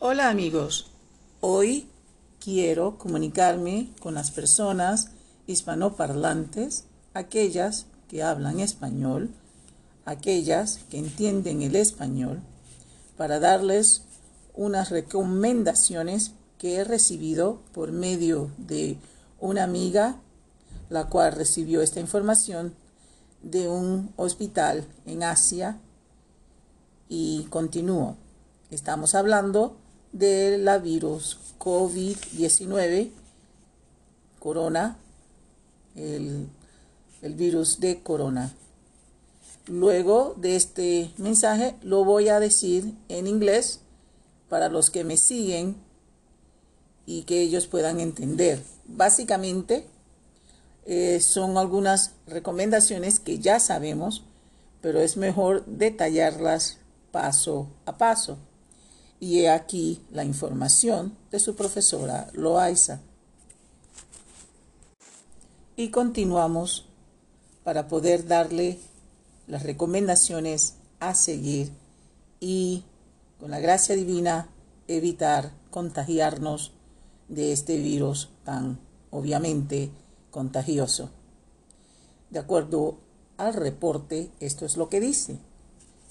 Hola amigos, hoy quiero comunicarme con las personas hispanoparlantes, aquellas que hablan español, aquellas que entienden el español, para darles unas recomendaciones que he recibido por medio de una amiga, la cual recibió esta información de un hospital en Asia y continúo. Estamos hablando de la virus COVID-19, corona, el, el virus de corona. Luego de este mensaje lo voy a decir en inglés para los que me siguen y que ellos puedan entender. Básicamente eh, son algunas recomendaciones que ya sabemos, pero es mejor detallarlas paso a paso. Y he aquí la información de su profesora Loaiza. Y continuamos para poder darle las recomendaciones a seguir y con la gracia divina evitar contagiarnos de este virus tan obviamente contagioso. De acuerdo al reporte, esto es lo que dice.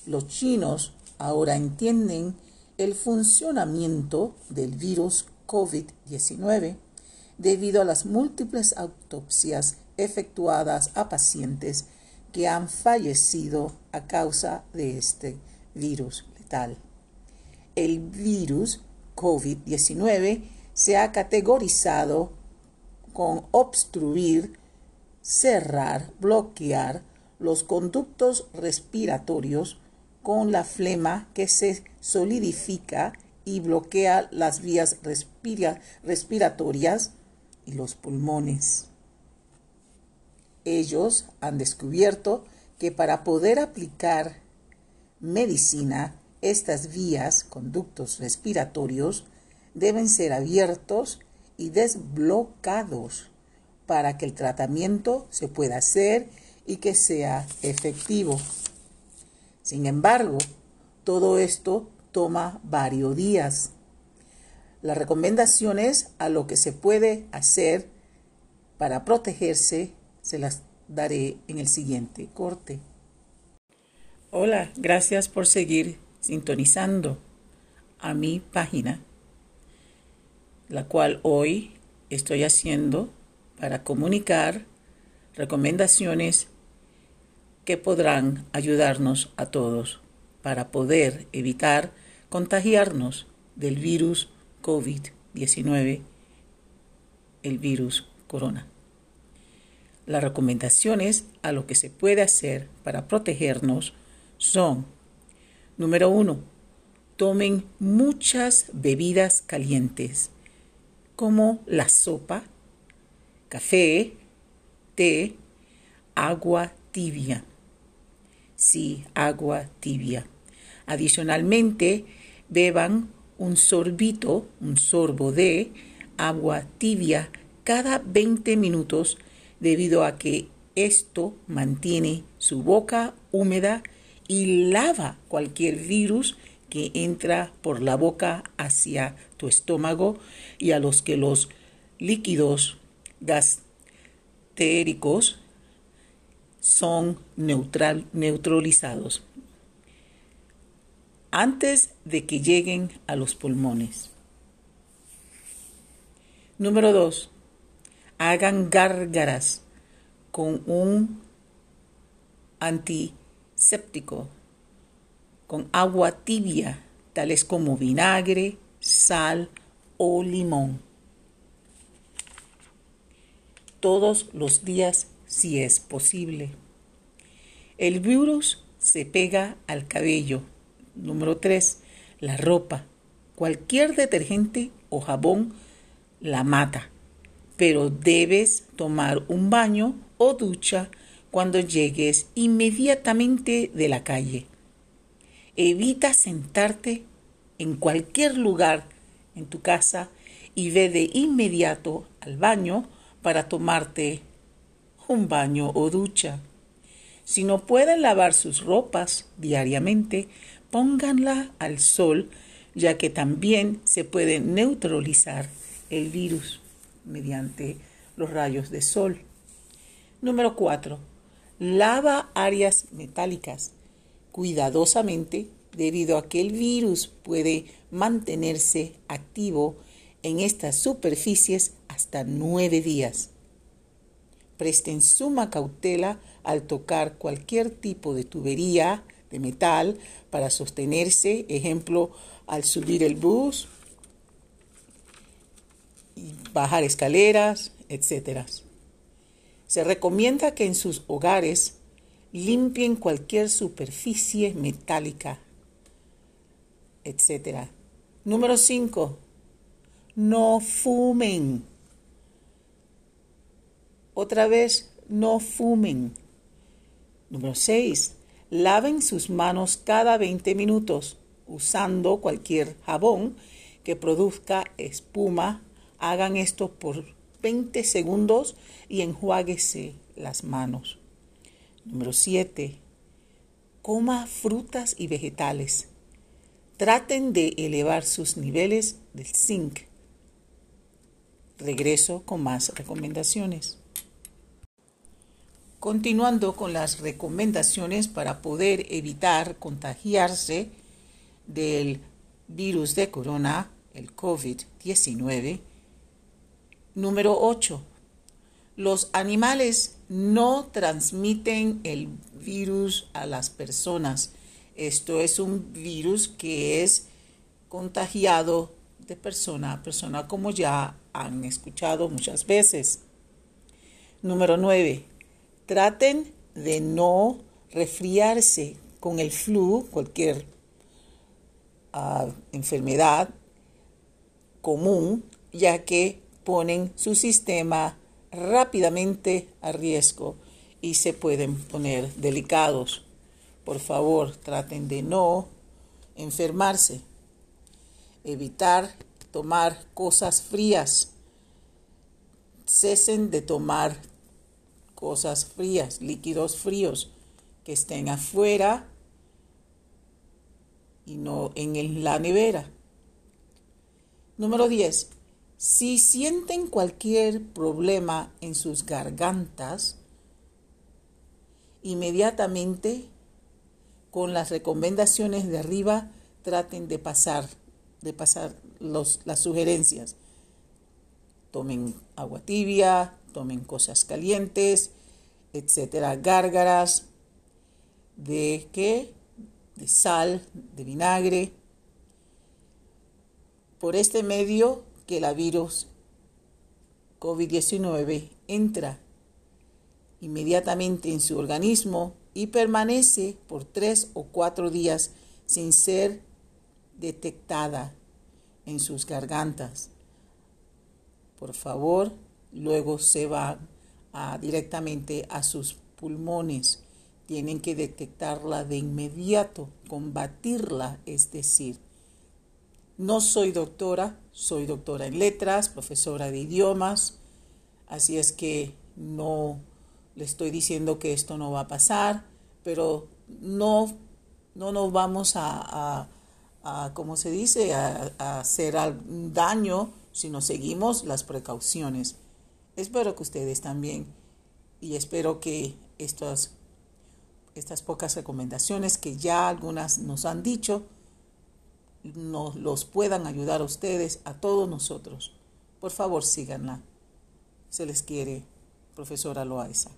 Los chinos ahora entienden el funcionamiento del virus COVID-19 debido a las múltiples autopsias efectuadas a pacientes que han fallecido a causa de este virus letal. El virus COVID-19 se ha categorizado con obstruir, cerrar, bloquear los conductos respiratorios con la flema que se solidifica y bloquea las vías respiratorias y los pulmones. Ellos han descubierto que para poder aplicar medicina, estas vías, conductos respiratorios, deben ser abiertos y desblocados para que el tratamiento se pueda hacer y que sea efectivo. Sin embargo, todo esto toma varios días. Las recomendaciones a lo que se puede hacer para protegerse se las daré en el siguiente corte. Hola, gracias por seguir sintonizando a mi página, la cual hoy estoy haciendo para comunicar recomendaciones que podrán ayudarnos a todos para poder evitar contagiarnos del virus COVID-19, el virus corona. Las recomendaciones a lo que se puede hacer para protegernos son, número uno, tomen muchas bebidas calientes, como la sopa, café, té, agua tibia. Sí, agua tibia. Adicionalmente, beban un sorbito, un sorbo de agua tibia cada 20 minutos debido a que esto mantiene su boca húmeda y lava cualquier virus que entra por la boca hacia tu estómago y a los que los líquidos gastéricos son neutral, neutralizados antes de que lleguen a los pulmones. Número 2 hagan gárgaras con un antiséptico, con agua tibia, tales como vinagre, sal o limón. Todos los días si es posible. El virus se pega al cabello. Número 3. La ropa. Cualquier detergente o jabón la mata pero debes tomar un baño o ducha cuando llegues inmediatamente de la calle. Evita sentarte en cualquier lugar en tu casa y ve de inmediato al baño para tomarte un baño o ducha. Si no pueden lavar sus ropas diariamente, pónganla al sol ya que también se puede neutralizar el virus mediante los rayos de sol. Número 4. Lava áreas metálicas cuidadosamente debido a que el virus puede mantenerse activo en estas superficies hasta nueve días. Presten suma cautela al tocar cualquier tipo de tubería de metal para sostenerse, ejemplo, al subir el bus, bajar escaleras, etc. Se recomienda que en sus hogares limpien cualquier superficie metálica, etc. Número 5. No fumen. Otra vez, no fumen. Número 6. Laven sus manos cada 20 minutos usando cualquier jabón que produzca espuma. Hagan esto por 20 segundos y enjuáguese las manos. Número 7. Coma frutas y vegetales. Traten de elevar sus niveles del zinc. Regreso con más recomendaciones. Continuando con las recomendaciones para poder evitar contagiarse del virus de corona, el COVID-19. Número 8. Los animales no transmiten el virus a las personas. Esto es un virus que es contagiado de persona a persona, como ya han escuchado muchas veces. Número 9 Traten de no resfriarse con el flu, cualquier ah, enfermedad común, ya que ponen su sistema rápidamente a riesgo y se pueden poner delicados. Por favor, traten de no enfermarse. Evitar tomar cosas frías. Cesen de tomar cosas frías, líquidos fríos que estén afuera y no en la nevera. Número 10. Si sienten cualquier problema en sus gargantas, inmediatamente con las recomendaciones de arriba traten de pasar, de pasar las sugerencias. Tomen agua tibia, tomen cosas calientes, etcétera, gárgaras, de qué? De sal, de vinagre. Por este medio que la virus COVID-19 entra inmediatamente en su organismo y permanece por tres o cuatro días sin ser detectada en sus gargantas. Por favor, luego se va directamente a sus pulmones. Tienen que detectarla de inmediato, combatirla, es decir, no soy doctora, soy doctora en letras, profesora de idiomas, así es que no le estoy diciendo que esto no va a pasar, pero no, no nos vamos a, a, se dice, a, a hacer daño si no seguimos las precauciones. Espero que ustedes también y espero que estas, estas pocas recomendaciones que ya algunas nos han dicho nos los puedan ayudar a ustedes, a todos nosotros. Por favor, síganla. Se les quiere, profesora Loaiza.